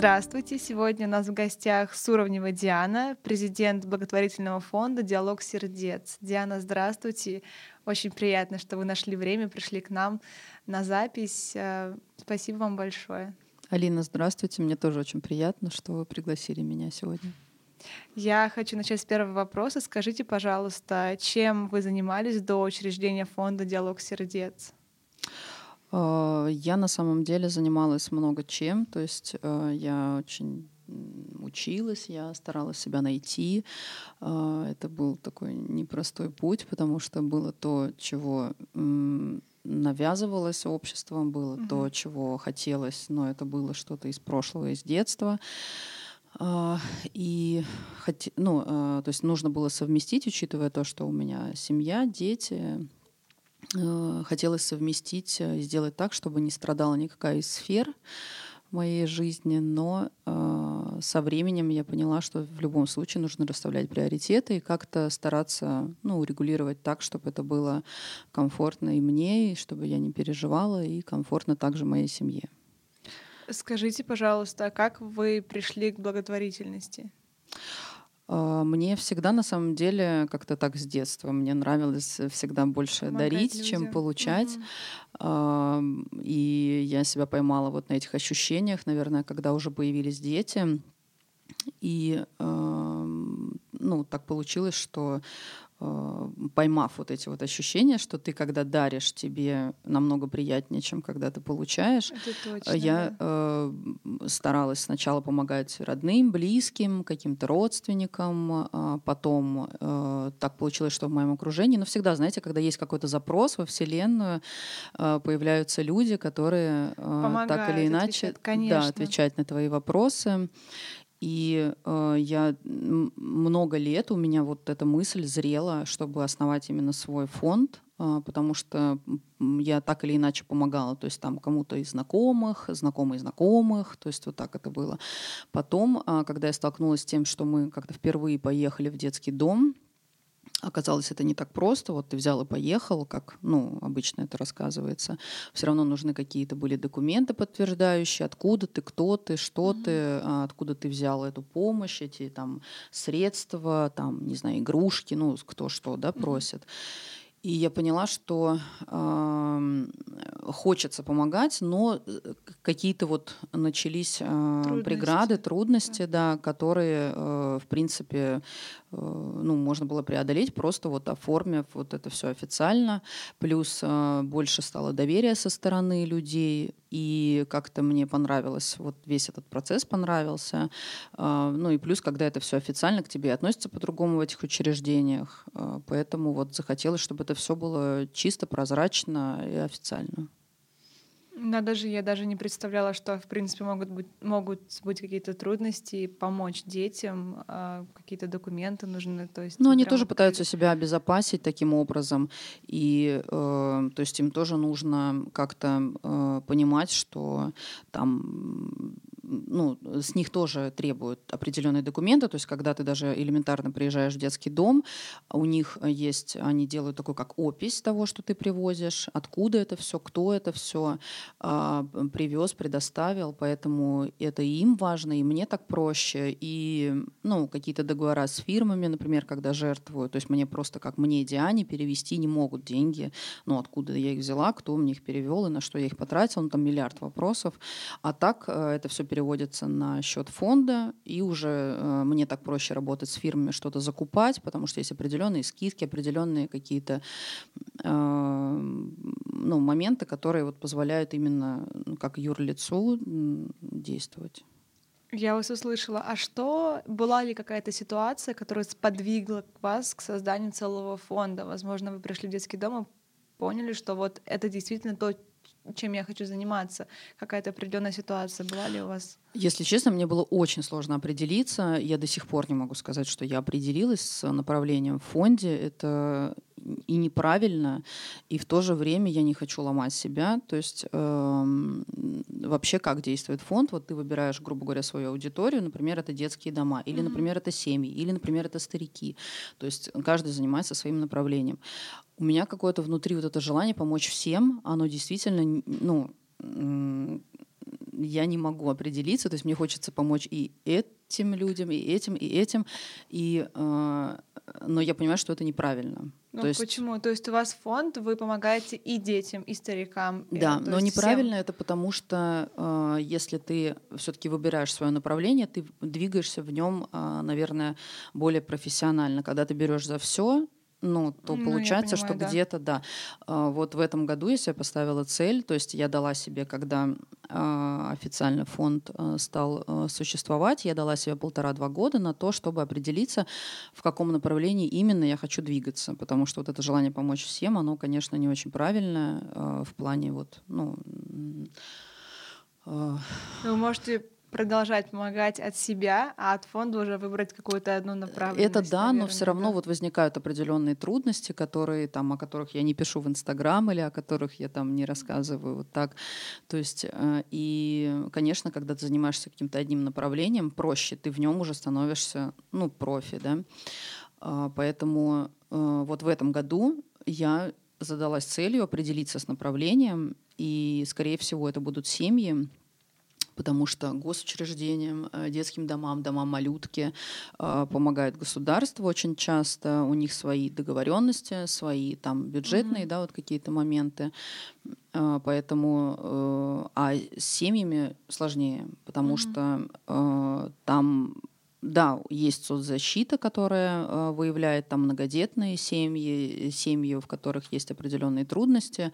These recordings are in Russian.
Здравствуйте! Сегодня у нас в гостях Суровнева Диана, президент благотворительного фонда «Диалог сердец». Диана, здравствуйте! Очень приятно, что вы нашли время, пришли к нам на запись. Э, спасибо вам большое. Алина, здравствуйте. Мне тоже очень приятно, что вы пригласили меня сегодня. Я хочу начать с первого вопроса. Скажите, пожалуйста, чем вы занимались до учреждения фонда «Диалог сердец»? Э, я на самом деле занималась много чем. То есть э, я очень училась, я старалась себя найти. Э, это был такой непростой путь, потому что было то, чего навязывалось обществом, было mm-hmm. то, чего хотелось, но это было что-то из прошлого, из детства. И ну, то есть нужно было совместить, учитывая то, что у меня семья, дети, хотелось совместить и сделать так, чтобы не страдала никакая из сфер моей жизни, но э, со временем я поняла, что в любом случае нужно расставлять приоритеты и как-то стараться ну, урегулировать так, чтобы это было комфортно и мне, и чтобы я не переживала, и комфортно также моей семье. Скажите, пожалуйста, а как вы пришли к благотворительности? А, мне всегда, на самом деле, как-то так с детства. Мне нравилось всегда больше Помогать дарить, людям. чем получать. Угу. И я себя поймала вот на этих ощущениях, наверное, когда уже появились дети. И ну, так получилось, что Э, поймав вот эти вот ощущения, что ты, когда даришь, тебе намного приятнее, чем когда ты получаешь. Это точно, Я да. э, старалась сначала помогать родным, близким, каким-то родственникам, э, потом э, так получилось, что в моем окружении, но всегда, знаете, когда есть какой-то запрос во Вселенную, э, появляются люди, которые э, так или иначе отвечать, да, отвечать на твои вопросы. И э, я много лет у меня вот эта мысль зрела, чтобы основать именно свой фонд, э, потому что я так или иначе помогала, то есть там кому-то из знакомых, знакомых знакомых, то есть вот так это было. Потом, э, когда я столкнулась с тем, что мы как-то впервые поехали в детский дом, Оказалось, это не так просто. Вот ты взял и поехал, как ну, обычно это рассказывается. Все равно нужны какие-то были документы подтверждающие, откуда ты, кто ты, что mm-hmm. ты, а, откуда ты взял эту помощь, эти там средства, там, не знаю, игрушки, ну, кто что, да, просит. Mm-hmm. И я поняла, что э, хочется помогать, но э, какие-то вот начались э, трудности. преграды, трудности, да, да которые, э, в принципе, ну, можно было преодолеть, просто вот оформив вот это все официально. Плюс э, больше стало доверия со стороны людей, и как-то мне понравилось, вот весь этот процесс понравился. А, ну и плюс, когда это все официально к тебе относится по-другому в этих учреждениях. Поэтому вот захотелось, чтобы это все было чисто, прозрачно и официально. Да, даже я даже не представляла, что, в принципе, могут быть, могут быть какие-то трудности, помочь детям, э, какие-то документы нужны. То есть, ну, они тоже пытаются себя обезопасить таким образом. И, э, то есть, им тоже нужно как-то э, понимать, что там ну, с них тоже требуют определенные документы. То есть, когда ты даже элементарно приезжаешь в детский дом, у них есть, они делают такой как опись того, что ты привозишь, откуда это все, кто это все а, привез, предоставил. Поэтому это им важно, и мне так проще. И ну, какие-то договора с фирмами, например, когда жертвую, то есть мне просто как мне, Диане, перевести не могут деньги. Ну, откуда я их взяла, кто мне их перевел и на что я их потратила, ну, там миллиард вопросов. А так э, это все переводится переводится на счет фонда, и уже э, мне так проще работать с фирмами, что-то закупать, потому что есть определенные скидки, определенные какие-то э, ну, моменты, которые вот позволяют именно ну, как юрлицу действовать. Я вас услышала. А что, была ли какая-то ситуация, которая сподвигла вас к созданию целого фонда? Возможно, вы пришли в детский дом и поняли, что вот это действительно то, чем я хочу заниматься? Какая-то определенная ситуация была ли у вас? Если честно, мне было очень сложно определиться. Я до сих пор не могу сказать, что я определилась с направлением в фонде. Это и неправильно, и в то же время я не хочу ломать себя. То есть э, вообще как действует фонд? Вот ты выбираешь, грубо говоря, свою аудиторию, например, это детские дома, или, mm-hmm. например, это семьи, или, например, это старики. То есть каждый занимается своим направлением. У меня какое-то внутри вот это желание помочь всем, оно действительно, ну, я не могу определиться, то есть мне хочется помочь и этим людям, и этим, и этим, и, э, но я понимаю, что это неправильно. Ну то есть, почему? То есть у вас фонд, вы помогаете и детям, и старикам. и, да, то но неправильно всем. это потому, что э, если ты все-таки выбираешь свое направление, ты двигаешься в нем, э, наверное, более профессионально. Когда ты берешь за все, ну, то Ну, получается, что понимаю, да. где-то, да. А, Вот в этом году я себе поставила цель, то есть я дала себе, когда а, официально фонд а, стал существовать, я дала себе полтора-два года на то, чтобы определиться, в каком направлении именно я хочу двигаться, потому что вот это желание помочь всем, оно, конечно, не очень правильное в плане вот, ну, Вы можете продолжать помогать от себя, а от фонда уже выбрать какую-то одну направленность. Это да, но наверное, все равно да. вот возникают определенные трудности, которые там, о которых я не пишу в Инстаграм или о которых я там не рассказываю вот так. То есть э, и, конечно, когда ты занимаешься каким-то одним направлением, проще, ты в нем уже становишься, ну, профи, да. А, Поэтому э, вот в этом году я задалась целью определиться с направлением, и, скорее всего, это будут семьи, потому что госучреждениям, э, детским домам, домам малютки э, помогает государство очень часто. У них свои договоренности, свои там бюджетные, Мгм. да, вот какие-то моменты. Э, Поэтому, а с семьями сложнее, потому Мгм. что там да, есть соцзащита, которая э, выявляет там многодетные семьи, семьи, в которых есть определенные трудности.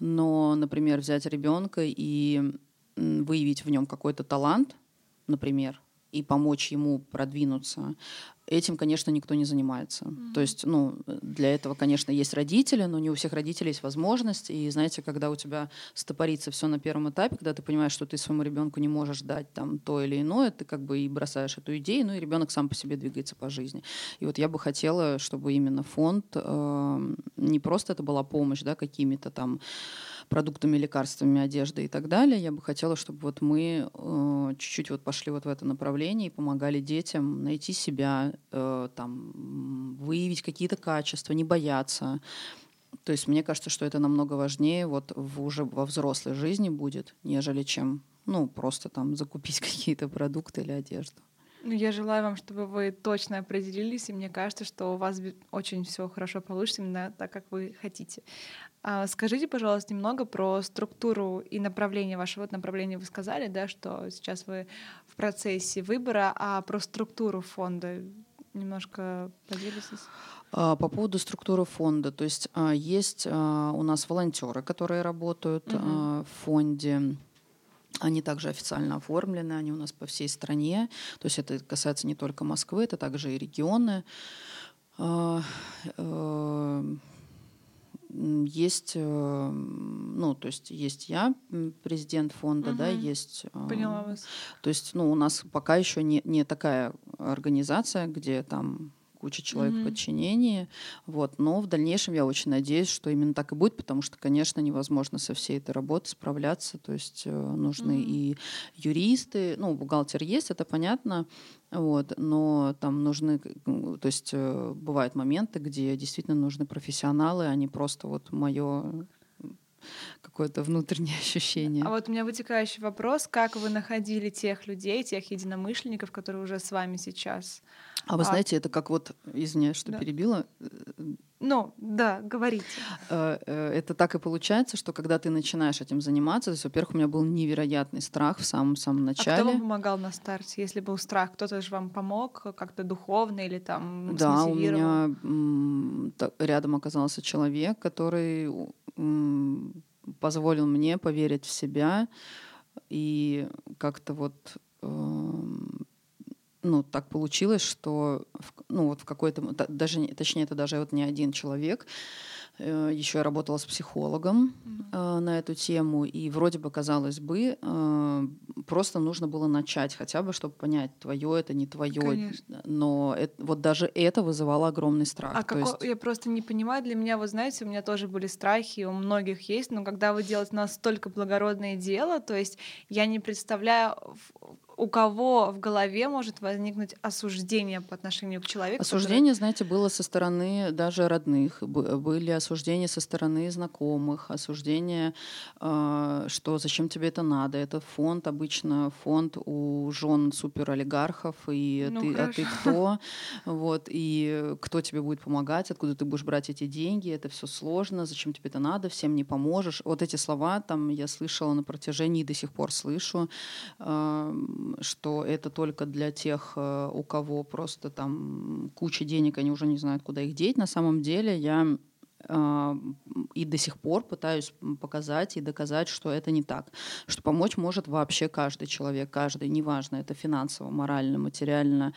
Но, например, взять ребенка и выявить в нем какой-то талант, например, и помочь ему продвинуться, этим, конечно, никто не занимается. То есть, ну, для этого, конечно, есть родители, но не у всех родителей есть возможность. И знаете, когда у тебя стопорится все на первом этапе, когда ты понимаешь, что ты своему ребенку не можешь дать там то или иное, ты как бы и бросаешь эту идею, ну и ребенок сам по себе двигается по жизни. И вот я бы хотела, чтобы именно фонд э, не просто это была помощь, да, какими-то там продуктами, лекарствами, одеждой и так далее. Я бы хотела, чтобы вот мы э, чуть-чуть вот пошли вот в это направление и помогали детям найти себя, э, там, выявить какие-то качества, не бояться. То есть мне кажется, что это намного важнее вот в, уже во взрослой жизни будет, нежели чем ну, просто там закупить какие-то продукты или одежду. Ну, я желаю вам, чтобы вы точно определились, и мне кажется, что у вас очень все хорошо получится именно так, как вы хотите. А скажите, пожалуйста, немного про структуру и направление вашего вот направления. Вы сказали, да, что сейчас вы в процессе выбора, а про структуру фонда немножко поделитесь. А, По поводу структуры фонда, то есть а, есть у нас волонтеры, которые работают а, в фонде. Они также официально оформлены, они у нас по всей стране. То есть это касается не только Москвы, это также и регионы. А, э, Есть, э, ну, то есть есть я, президент фонда, да, Мгм. есть. а, Поняла вас. то есть, ну, у нас пока еще не, не такая организация, где там куча человек Мгм. в подчинении, вот, но в дальнейшем я очень надеюсь, что именно так и будет, потому что, конечно, невозможно со всей этой работой справляться, то есть э, нужны Мгм. и юристы, ну, бухгалтер есть, это понятно, вот, но там нужны, то есть э, бывают моменты, где действительно нужны профессионалы, а не просто вот мое какое-то внутреннее ощущение. А вот у меня вытекающий вопрос, как вы находили тех людей, тех единомышленников, которые уже с вами сейчас? А вы А- знаете, это как вот, извиняюсь, что Да. перебила, Ну, да, говорите. э, э, это так и получается, что когда ты начинаешь этим заниматься, то есть, во-первых, у меня был невероятный страх в самом-самом А кто вам начале. помогал на старте, если был страх? Кто-то же вам помог как-то духовно или там Да, у меня рядом оказался человек, который позволил мне поверить в себя и как-то вот эм, ну, так получилось, что ну, вот в какой-то... Даже, не- точнее, это даже вот не один человек. Еще я работала с психологом Мгм. э, на эту тему, и вроде бы, казалось бы, э, просто нужно было начать хотя бы, чтобы понять, твое это не твое. Конечно. Но эт- вот даже это вызывало огромный страх. А То како- есть- я просто не понимаю, для меня, вот знаете, у меня тоже были страхи, у многих есть, но когда вы делаете настолько благородное дело, то есть я не представляю, у кого в голове может возникнуть осуждение по отношению к человеку? Осуждение, который... знаете, было со стороны даже родных, были осуждения со стороны знакомых, осуждение, э, что зачем тебе это надо. Это фонд, обычно фонд у жен суперолигархов, и ну, ты, а ты кто? Вот, и кто тебе будет помогать, откуда ты будешь брать эти деньги, это все сложно, зачем тебе это надо, всем не поможешь. Вот эти слова там я слышала на протяжении, до сих пор слышу, что это только для тех, э, у кого просто там куча денег, они уже не знают, куда их деть. На самом деле я и до сих пор пытаюсь показать и доказать, что это не так. Что помочь может вообще каждый человек, каждый, неважно, это финансово, морально, материально,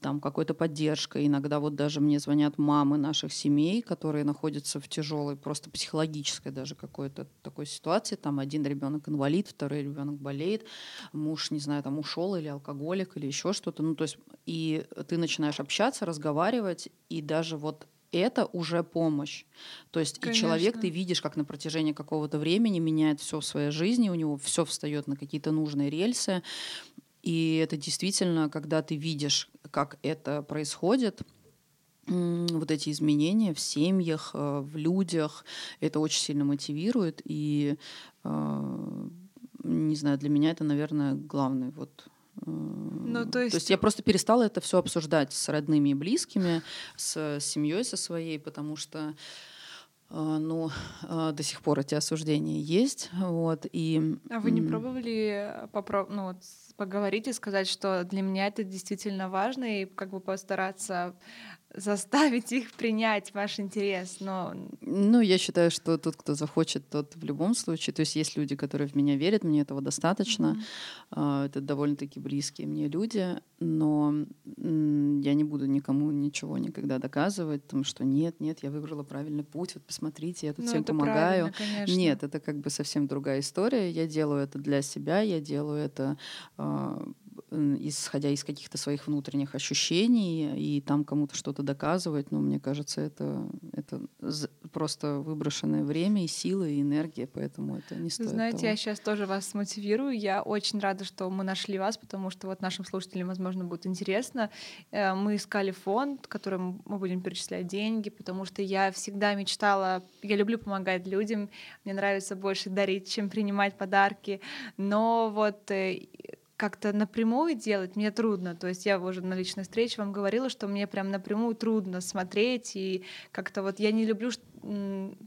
там какой-то поддержкой. Иногда вот даже мне звонят мамы наших семей, которые находятся в тяжелой, просто психологической даже какой-то такой ситуации. Там один ребенок инвалид, второй ребенок болеет, муж, не знаю, там ушел или алкоголик или еще что-то. Ну, то есть, и ты начинаешь общаться, разговаривать, и даже вот это уже помощь. То есть Конечно. и человек ты видишь, как на протяжении какого-то времени меняет все в своей жизни, у него все встает на какие-то нужные рельсы. И это действительно, когда ты видишь, как это происходит, вот эти изменения в семьях, э, в людях, это очень сильно мотивирует. И, э, не знаю, для меня это, наверное, главный вот ну, то, есть... то есть я просто перестала это все обсуждать с родными и близкими, с семьей со своей, потому что а, ну, а, до сих пор эти осуждения есть. Вот, и... А вы не пробовали попро... ну, вот, поговорить и сказать, что для меня это действительно важно, и как бы постараться заставить их принять ваш интерес, но... Ну, я считаю, что тот, кто захочет, тот в любом случае. То есть есть люди, которые в меня верят, мне этого достаточно. Mm-hmm. Это довольно-таки близкие мне люди, но я не буду никому ничего никогда доказывать, потому что нет, нет, я выбрала правильный путь, вот посмотрите, я тут ну, всем помогаю. Нет, это как бы совсем другая история. Я делаю это для себя, я делаю это а, исходя из каких-то своих внутренних ощущений, и там кому-то что-то доказывать, ну, мне кажется, это, это просто выброшенное время и силы, и энергия, поэтому это не стоит Знаете, того. я сейчас тоже вас мотивирую. Я очень рада, что мы нашли вас, потому что вот нашим слушателям, возможно, будет интересно. Э, мы искали фонд, которым мы будем перечислять деньги, потому что я всегда мечтала, я люблю помогать людям, мне нравится больше дарить, чем принимать подарки, но вот э, как-то напрямую делать мне трудно. То есть я уже на личной встрече вам говорила, что мне прям напрямую трудно смотреть, и как-то вот я не люблю,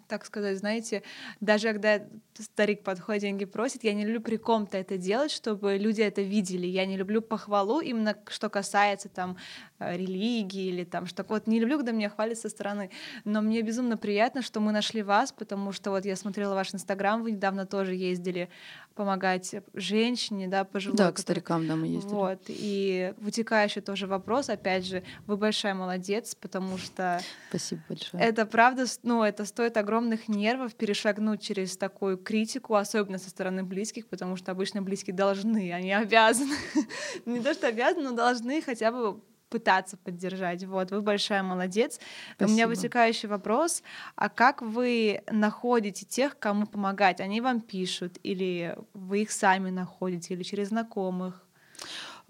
так сказать, знаете, даже когда старик подходит, деньги просит, я не люблю при ком-то это делать, чтобы люди это видели. Я не люблю похвалу, именно что касается там э, религии или там что вот не люблю, когда меня хвалят со стороны. Но мне безумно приятно, что мы нашли вас, потому что вот я смотрела ваш инстаграм, вы недавно тоже ездили помогать женщине, да, пожилой. Да, к старикам, да, мы ездили. Вот, и вытекающий тоже вопрос, опять же, вы большая молодец, потому что... Спасибо большое. Это правда, ну, это стоит огромных нервов перешагнуть через такую критику, особенно со стороны близких, потому что обычно близкие должны, они обязаны. Не то, что обязаны, но должны хотя бы пытаться поддержать. Вот, вы большая молодец. Спасибо. У меня вытекающий вопрос, а как вы находите тех, кому помогать? Они вам пишут, или вы их сами находите, или через знакомых?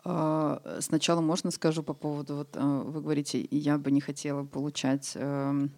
А, сначала можно скажу по поводу, вот э, вы говорите, я бы не хотела получать эм,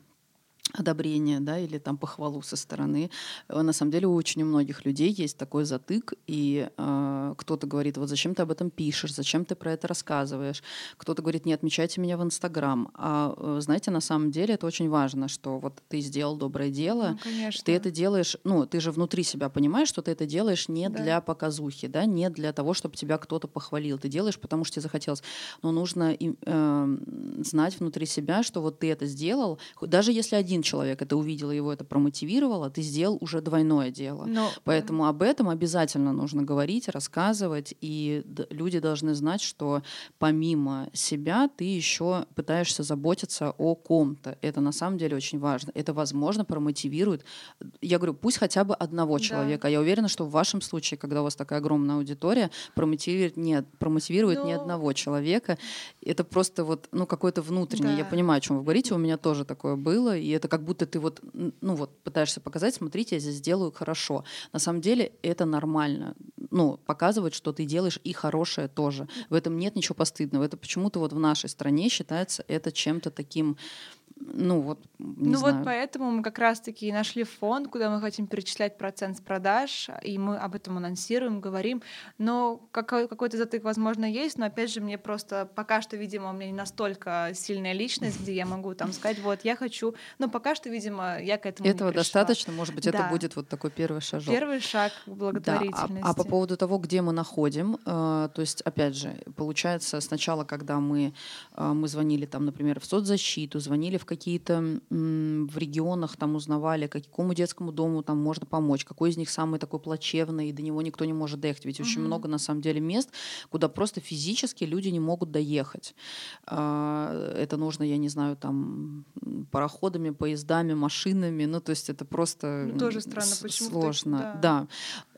одобрение, да, или там похвалу со стороны. Э, на самом деле у очень у многих людей есть такой затык, и э, кто-то говорит, вот зачем ты об этом пишешь, зачем ты про это рассказываешь. Кто-то говорит, не отмечайте меня в Инстаграм. А э, знаете, на самом деле это очень важно, что вот ты сделал доброе дело, ну, ты это делаешь, ну, ты же внутри себя понимаешь, что ты это делаешь не да. для показухи, да, не для того, чтобы тебя кто-то похвалил. Ты делаешь, потому что тебе захотелось. Но нужно э, знать внутри себя, что вот ты это сделал, даже если один один человек это увидел, его это промотивировало, ты сделал уже двойное дело. Но... Поэтому об этом обязательно нужно говорить, рассказывать, и люди должны знать, что помимо себя ты еще пытаешься заботиться о ком-то. Это на самом деле очень важно. Это, возможно, промотивирует. Я говорю, пусть хотя бы одного да. человека. Я уверена, что в вашем случае, когда у вас такая огромная аудитория, промотивирует не, промотивирует Но... ни одного человека. Это просто вот ну, какой-то внутренний. Да. Я понимаю, о чем вы говорите. У меня тоже такое было, и это как будто ты вот, ну вот, пытаешься показать, смотрите, я здесь делаю хорошо. На самом деле это нормально. ну, показывать, что ты делаешь и хорошее тоже. В этом нет ничего постыдного. Это почему-то вот в нашей стране считается это чем-то таким ну вот, не Ну знаю. вот поэтому мы как раз-таки нашли фонд, куда мы хотим перечислять процент с продаж, и мы об этом анонсируем, говорим. Но какой- какой-то затык, возможно, есть, но опять же, мне просто пока что, видимо, у меня не настолько сильная личность, где я могу там сказать, вот, я хочу... Ну, пока что, видимо, я к этому Этого достаточно, может быть, это Да. будет вот такой первый шажок. Первый шаг к Да, а, благотворительности. а по поводу того, где мы находим, э, то есть, опять же, получается, сначала, когда мы, э, мы звонили там, например, в соцзащиту, звонили в какие-то в регионах, там узнавали, какому детскому дому там можно помочь, какой из них самый такой плачевный, и до него никто не может доехать. Ведь очень много, на самом деле, мест, куда просто физически люди не могут доехать. А, Это нужно, я не знаю, там пароходами, поездами, машинами, ну, то есть это просто Ну, тоже странно, почему сложно. да. да.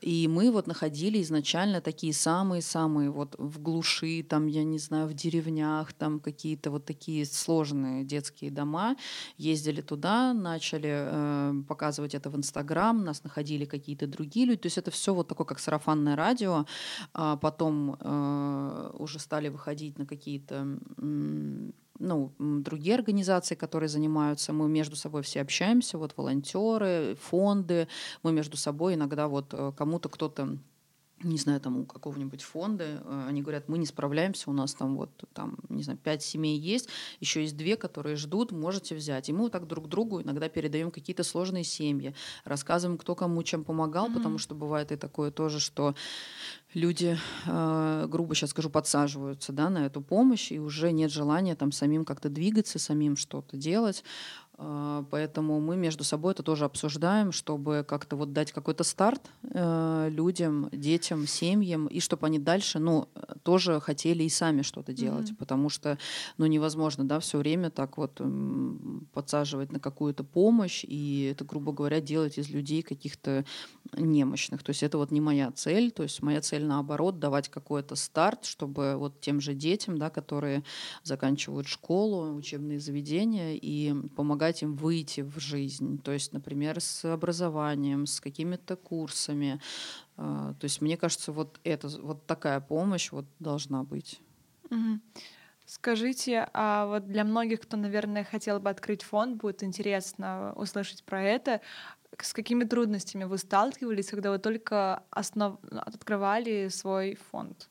И мы вот находили изначально такие самые-самые вот в глуши, там, я не знаю, в деревнях, там какие-то вот такие сложные детские дома. Ездили туда, начали э, показывать это в Инстаграм, нас находили какие-то другие люди. То есть это все вот такое, как сарафанное радио. А потом э, уже стали выходить на какие-то м, ну, другие организации, которые занимаются, мы между собой все общаемся, вот волонтеры, фонды, мы между собой иногда вот э, кому-то кто-то не знаю, там у какого-нибудь фонда, э, они говорят, мы не справляемся, у нас там вот, там, не знаю, пять семей есть, еще есть две, которые ждут, можете взять. И мы вот так друг другу иногда передаем какие-то сложные семьи, рассказываем, кто кому чем помогал, Мгм. потому что бывает и такое тоже, что люди, э, грубо сейчас скажу, подсаживаются да, на эту помощь, и уже нет желания там самим как-то двигаться, самим что-то делать. Э, Поэтому мы между собой это тоже обсуждаем, чтобы как-то вот дать какой-то старт э, людям, детям, семьям, и чтобы они дальше, ну, тоже хотели и сами что-то делать, Мгм. потому что, ну, невозможно, да, все время так вот подсаживать на какую-то помощь и это, грубо говоря, делать из людей каких-то немощных. То есть это вот не моя цель, то есть моя цель наоборот давать какой-то старт, чтобы вот тем же детям, да, которые заканчивают школу, учебные заведения и помогать им выйти в жизнь. То есть, например, с образованием, с какими-то курсами. А, То есть мне кажется, вот это вот такая помощь вот должна быть. Мгм. Скажите, а вот для многих, кто, наверное, хотел бы открыть фонд, будет интересно услышать про это. С какими трудностями вы сталкивались, когда вы только основ... открывали свой фонд?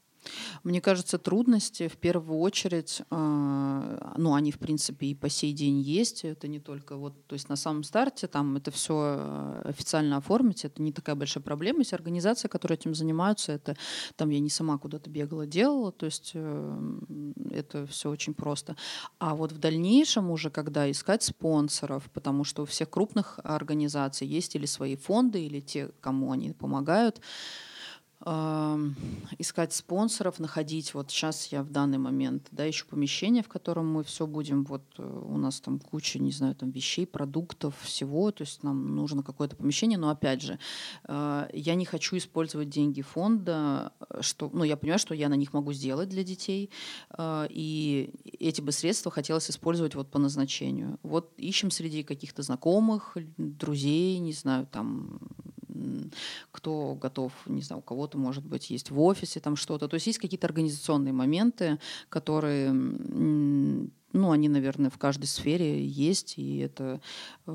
Мне кажется, трудности в первую очередь, э, ну, они, в принципе, и по сей день есть. Это не только вот, то есть на самом старте там это все официально оформить, это не такая большая проблема. Есть организации, которые этим занимаются, это там я не сама куда-то бегала, делала, то есть э, это все очень просто. А вот в дальнейшем уже, когда искать спонсоров, потому что у всех крупных организаций есть или свои фонды, или те, кому они помогают, искать спонсоров, находить. Вот сейчас я в данный момент, да, ищу помещение, в котором мы все будем. Вот э, у нас там куча, не знаю, там вещей, продуктов, всего. То есть нам нужно какое-то помещение. Но опять же, э, я не хочу использовать деньги фонда, что, ну, я понимаю, что я на них могу сделать для детей, э, и эти бы средства хотелось использовать вот по назначению. Вот ищем среди каких-то знакомых, друзей, не знаю, там кто готов, не знаю, у кого-то, может быть, есть в офисе там что-то. То есть есть какие-то организационные моменты, которые, ну, они, наверное, в каждой сфере есть, и это э,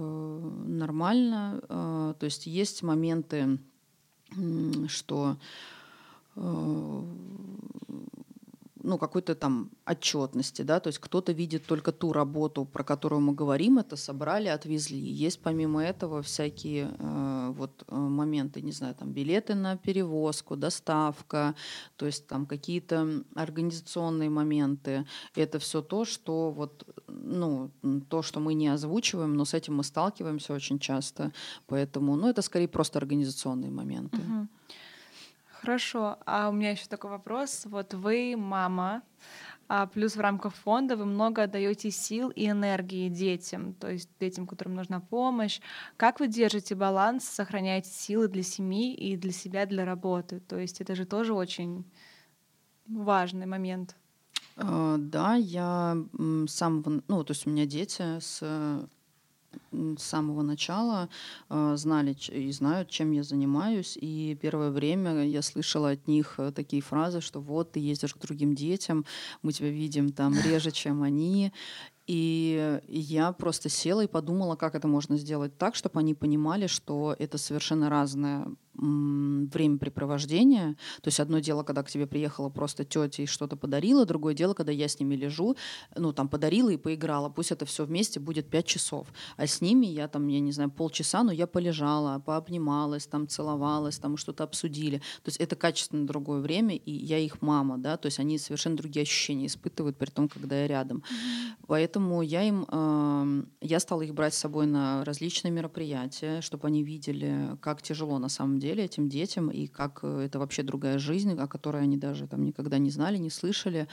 нормально. Э, то есть есть моменты, что э, ну, какой-то там отчетности, да, то есть кто-то видит только ту работу, про которую мы говорим, это собрали, отвезли. Есть помимо этого всякие э, вот э, моменты, не знаю, там билеты на перевозку, доставка, то есть там какие-то организационные моменты. Это все то, что вот, ну, то, что мы не озвучиваем, но с этим мы сталкиваемся очень часто, поэтому, ну, это скорее просто организационные моменты. Мгм. Хорошо. А у меня еще такой вопрос. Вот вы мама, а плюс в рамках фонда вы много отдаете сил и энергии детям, то есть детям, которым нужна помощь. Как вы держите баланс, сохраняете силы для семьи и для себя, для работы? То есть это же тоже очень важный момент. Э, Да, я с самого, ну, то есть у меня дети с с самого начала э, знали и знают, чем я занимаюсь. И первое время я слышала от них э, такие фразы, что вот ты ездишь к другим детям, мы тебя видим там реже, чем они. И я просто села и подумала, как это можно сделать так, чтобы они понимали, что это совершенно разное времяпрепровождение. То есть одно дело, когда к тебе приехала просто тетя и что-то подарила, другое дело, когда я с ними лежу, ну там подарила и поиграла. Пусть это все вместе будет пять часов. А с ними я там, я не знаю, полчаса, но я полежала, пообнималась, там целовалась, там что-то обсудили. То есть это качественно другое время, и я их мама, да, то есть они совершенно другие ощущения испытывают при том, когда я рядом. Поэтому я им, э, я стала их брать с собой на различные мероприятия, чтобы они видели, как тяжело на самом деле деле этим детям, и как э, это вообще другая жизнь, о которой они даже там никогда не знали, не слышали.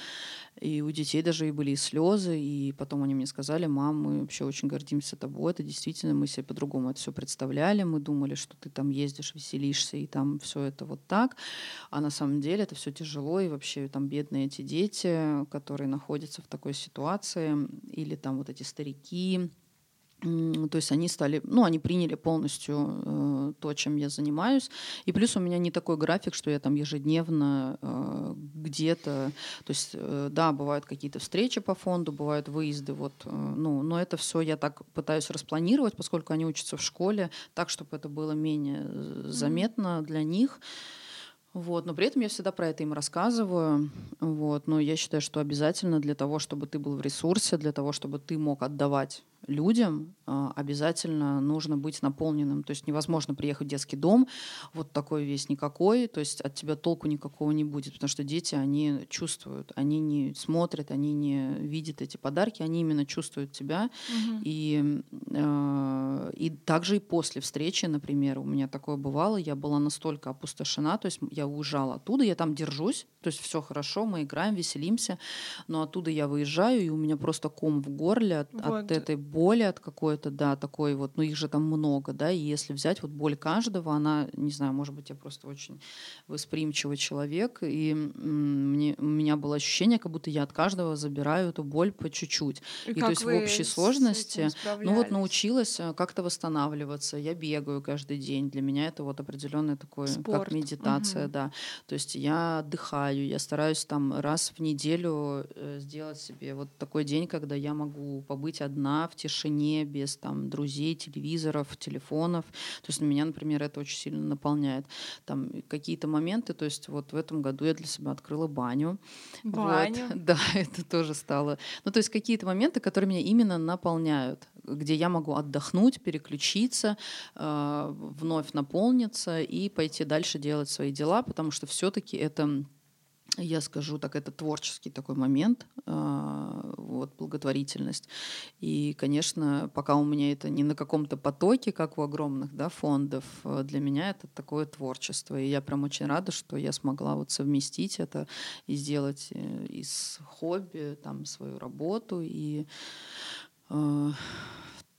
И у детей даже и были и слезы, и потом они мне сказали, мам, мы вообще очень гордимся тобой, это действительно, мы себе по-другому это все представляли, мы думали, что ты там ездишь, веселишься, и там все это вот так, а на самом деле это все тяжело, и вообще там бедные эти дети, которые находятся в такой ситуации, или там вот эти старики, то есть они стали, ну, они приняли полностью э, то, чем я занимаюсь. И плюс у меня не такой график, что я там ежедневно э, где-то, то есть, э, да, бывают какие-то встречи по фонду, бывают выезды, вот, э, ну, но это все я так пытаюсь распланировать, поскольку они учатся в школе, так, чтобы это было менее э, заметно mm-hmm. для них. Вот, но при этом я всегда про это им рассказываю. Вот, но я считаю, что обязательно для того, чтобы ты был в ресурсе, для того, чтобы ты мог отдавать людям а, обязательно нужно быть наполненным. То есть невозможно приехать в детский дом, вот такой весь никакой, то есть от тебя толку никакого не будет, потому что дети, они чувствуют, они не смотрят, они не видят эти подарки, они именно чувствуют тебя. Угу. И, э, и также и после встречи, например, у меня такое бывало, я была настолько опустошена, то есть я уезжала оттуда, я там держусь, то есть все хорошо, мы играем, веселимся, но оттуда я выезжаю, и у меня просто ком в горле от, вот. от этой боли от какой-то, да, такой вот, ну их же там много, да, и если взять вот боль каждого, она, не знаю, может быть, я просто очень восприимчивый человек, и мне, у меня было ощущение, как будто я от каждого забираю эту боль по чуть-чуть. И, и то есть в общей сложности, ну вот научилась э, как-то восстанавливаться, я бегаю каждый день, для меня это вот определенный такой, Спорт. как медитация, угу. Да, то есть я отдыхаю, я стараюсь там раз в неделю э, сделать себе вот такой день, когда я могу побыть одна в тишине, без там друзей, телевизоров, телефонов. То есть на меня, например, это очень сильно наполняет. Там какие-то моменты, то есть вот в этом году я для себя открыла баню. Баню? Вот. Да, это тоже стало. Ну, то есть какие-то моменты, которые меня именно наполняют где я могу отдохнуть, переключиться, э, вновь наполниться и пойти дальше делать свои дела, потому что все-таки это я скажу так, это творческий такой момент, а, вот, благотворительность. И, конечно, пока у меня это не на каком-то потоке, как у огромных да, фондов, а, для меня это такое творчество. И я прям очень рада, что я смогла вот совместить это и сделать э, из хобби там свою работу и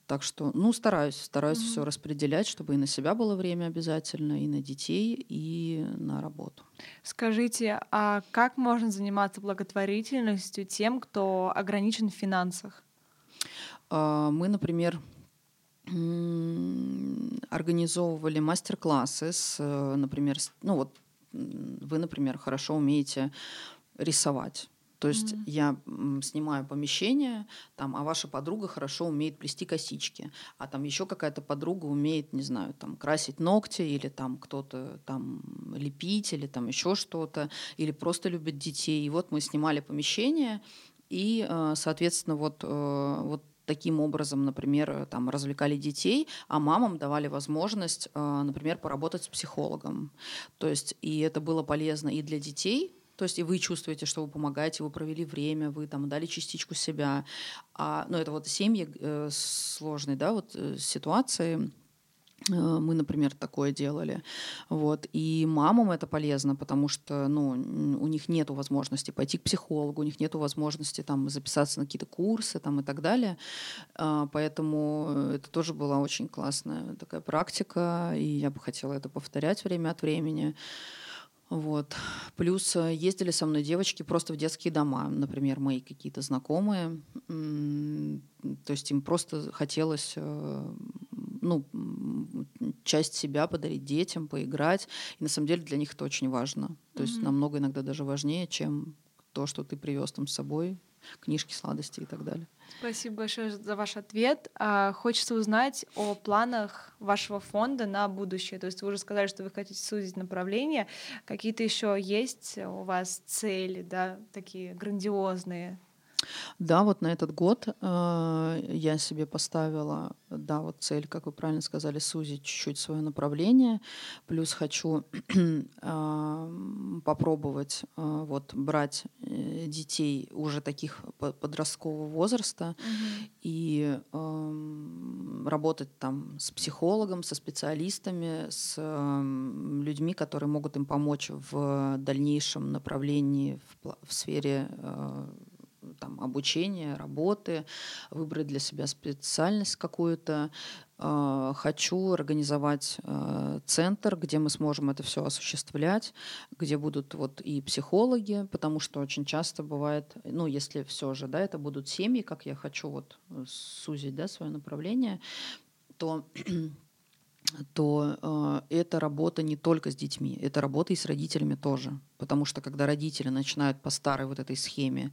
так что, ну, стараюсь, стараюсь mm-hmm. все распределять, чтобы и на себя было время обязательно, и на детей, и на работу. Скажите, а как можно заниматься благотворительностью тем, кто ограничен в финансах? А, мы, например, организовывали мастер-классы с, э, например, ну вот вы, например, хорошо умеете рисовать то есть mm-hmm. я снимаю помещение, там, а ваша подруга хорошо умеет плести косички, а там еще какая-то подруга умеет, не знаю, там красить ногти или там кто-то там лепить или там еще что-то, или просто любит детей. И вот мы снимали помещение, и, э, соответственно, вот, э, вот таким образом, например, там развлекали детей, а мамам давали возможность, э, например, поработать с психологом. То есть и это было полезно и для детей, то есть и вы чувствуете, что вы помогаете, вы провели время, вы там дали частичку себя. А, ну, это вот семьи э, сложные, да, вот э, ситуации. Э, мы, например, такое делали. Вот. И мамам это полезно, потому что ну, у них нет возможности пойти к психологу, у них нет возможности там, записаться на какие-то курсы там, и так далее. А, поэтому это тоже была очень классная такая практика, и я бы хотела это повторять время от времени. Вот. Плюс э, ездили со мной девочки просто в детские дома, например, мои какие-то знакомые. То есть им просто хотелось э, ну, часть себя подарить детям, поиграть. И на самом деле для них это очень важно. То mm-hmm. есть намного иногда даже важнее, чем то, что ты привез там с собой, книжки, сладости и так далее. Спасибо большое за ваш ответ. А, хочется узнать о планах вашего фонда на будущее. То есть вы уже сказали, что вы хотите сузить направление. Какие-то еще есть у вас цели, да, такие грандиозные? Да, вот на этот год э, я себе поставила, да, вот цель, как вы правильно сказали, сузить чуть-чуть свое направление. Плюс хочу э, попробовать э, вот брать э, детей уже таких подросткового возраста mm-hmm. и э, работать там с психологом, со специалистами, с э, людьми, которые могут им помочь в дальнейшем направлении в, в сфере э, там, обучения, работы, выбрать для себя специальность какую-то. А, хочу организовать а, центр, где мы сможем это все осуществлять, где будут вот и психологи, потому что очень часто бывает, ну, если все же, да, это будут семьи, как я хочу вот сузить, да, свое направление, то то э, это работа не только с детьми, это работа и с родителями тоже. Потому что когда родители начинают по старой вот этой схеме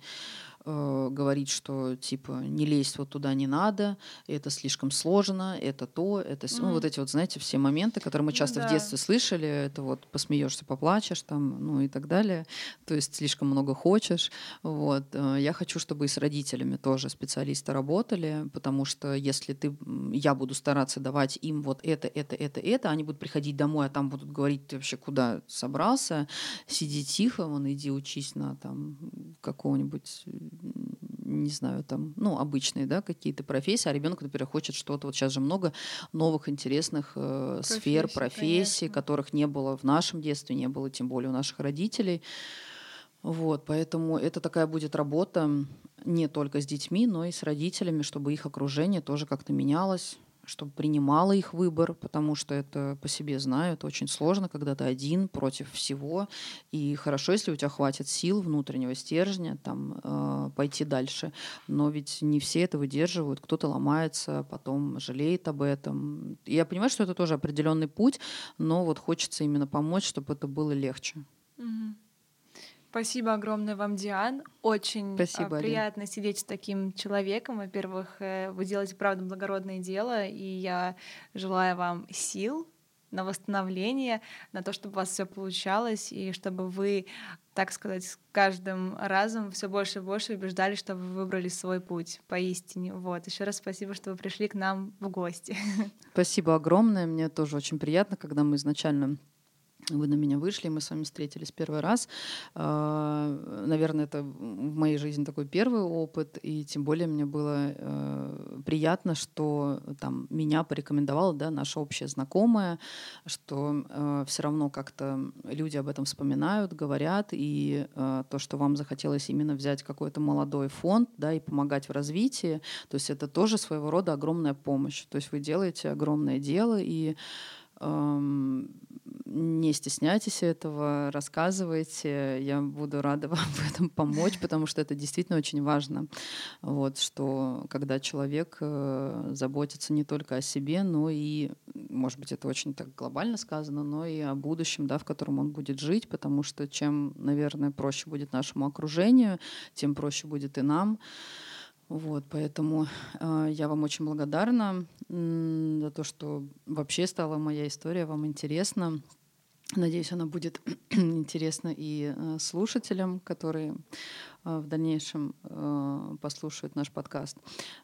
э, говорить, что типа не лезть вот туда не надо, это слишком сложно, это то, это mm. ну вот эти вот знаете все моменты, которые мы часто ну, да. в детстве слышали, это вот посмеешься, поплачешь там, ну и так далее, то есть слишком много хочешь, вот. Э, я хочу, чтобы и с родителями тоже специалисты работали, потому что если ты, я буду стараться давать им вот это, это, это, это, они будут приходить домой, а там будут говорить, ты вообще куда собрался, сиди тихо, вон иди учись на там какого-нибудь не знаю, там, ну, обычные, да, какие-то профессии, а ребенок, например, хочет что-то. Вот сейчас же много новых интересных э, профессий, сфер, профессий, конечно. которых не было в нашем детстве, не было тем более у наших родителей. Вот, поэтому это такая будет работа не только с детьми, но и с родителями, чтобы их окружение тоже как-то менялось чтобы принимала их выбор, потому что это по себе знаю, это очень сложно, когда ты один против всего. И хорошо, если у тебя хватит сил внутреннего стержня там, э, пойти дальше. Но ведь не все это выдерживают, кто-то ломается, потом жалеет об этом. Я понимаю, что это тоже определенный путь, но вот хочется именно помочь, чтобы это было легче. Mm-hmm. Спасибо огромное вам, Диан. Очень а, Спасибо, приятно Алин. сидеть с таким человеком. Во-первых, э, вы делаете, правда, благородное дело, и я желаю вам сил на восстановление, на то, чтобы у вас все получалось, и чтобы вы, так сказать, с каждым разом все больше и больше убеждали, что вы выбрали свой путь поистине. Вот. Еще раз спасибо, что вы пришли к нам в гости. Спасибо огромное. Мне тоже очень приятно, когда мы изначально вы на меня вышли, мы с вами встретились первый раз. А, наверное, это в моей жизни такой первый опыт, и тем более мне было э, приятно, что там меня порекомендовала да, наша общая знакомая, что э, все равно как-то люди об этом вспоминают, говорят, и э, то, что вам захотелось именно взять какой-то молодой фонд да, и помогать в развитии, то есть это тоже своего рода огромная помощь. То есть вы делаете огромное дело, и не стесняйтесь этого, рассказывайте. Я буду рада вам в этом помочь, потому что это действительно очень важно. Вот, что когда человек э, заботится не только о себе, но и, может быть, это очень так глобально сказано, но и о будущем, да, в котором он будет жить, потому что чем, наверное, проще будет нашему окружению, тем проще будет и нам. Вот, поэтому э, я вам очень благодарна за то, что вообще стала моя история вам интересна. Надеюсь, она будет интересна и э, слушателям, которые э, в дальнейшем э, послушают наш подкаст.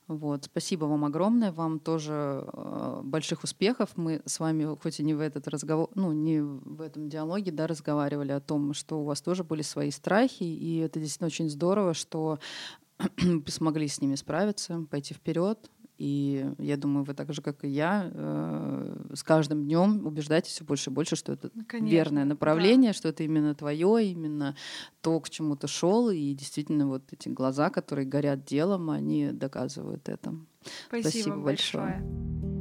Вот. Спасибо вам огромное. Вам тоже э, больших успехов. Мы с вами, хоть и не в этот разговор, ну, не в этом диалоге, да, разговаривали о том, что у вас тоже были свои страхи, и это действительно очень здорово, что смогли с ними справиться, пойти вперед. И я думаю, вы так же, как и я, э, с каждым днем убеждаетесь все больше и больше, что это ну, Конечно, верное направление, да. что это именно твое, именно то, к чему ты шел. И действительно, вот эти глаза, которые горят делом, они доказывают это. Спасибо, Спасибо большое. большое.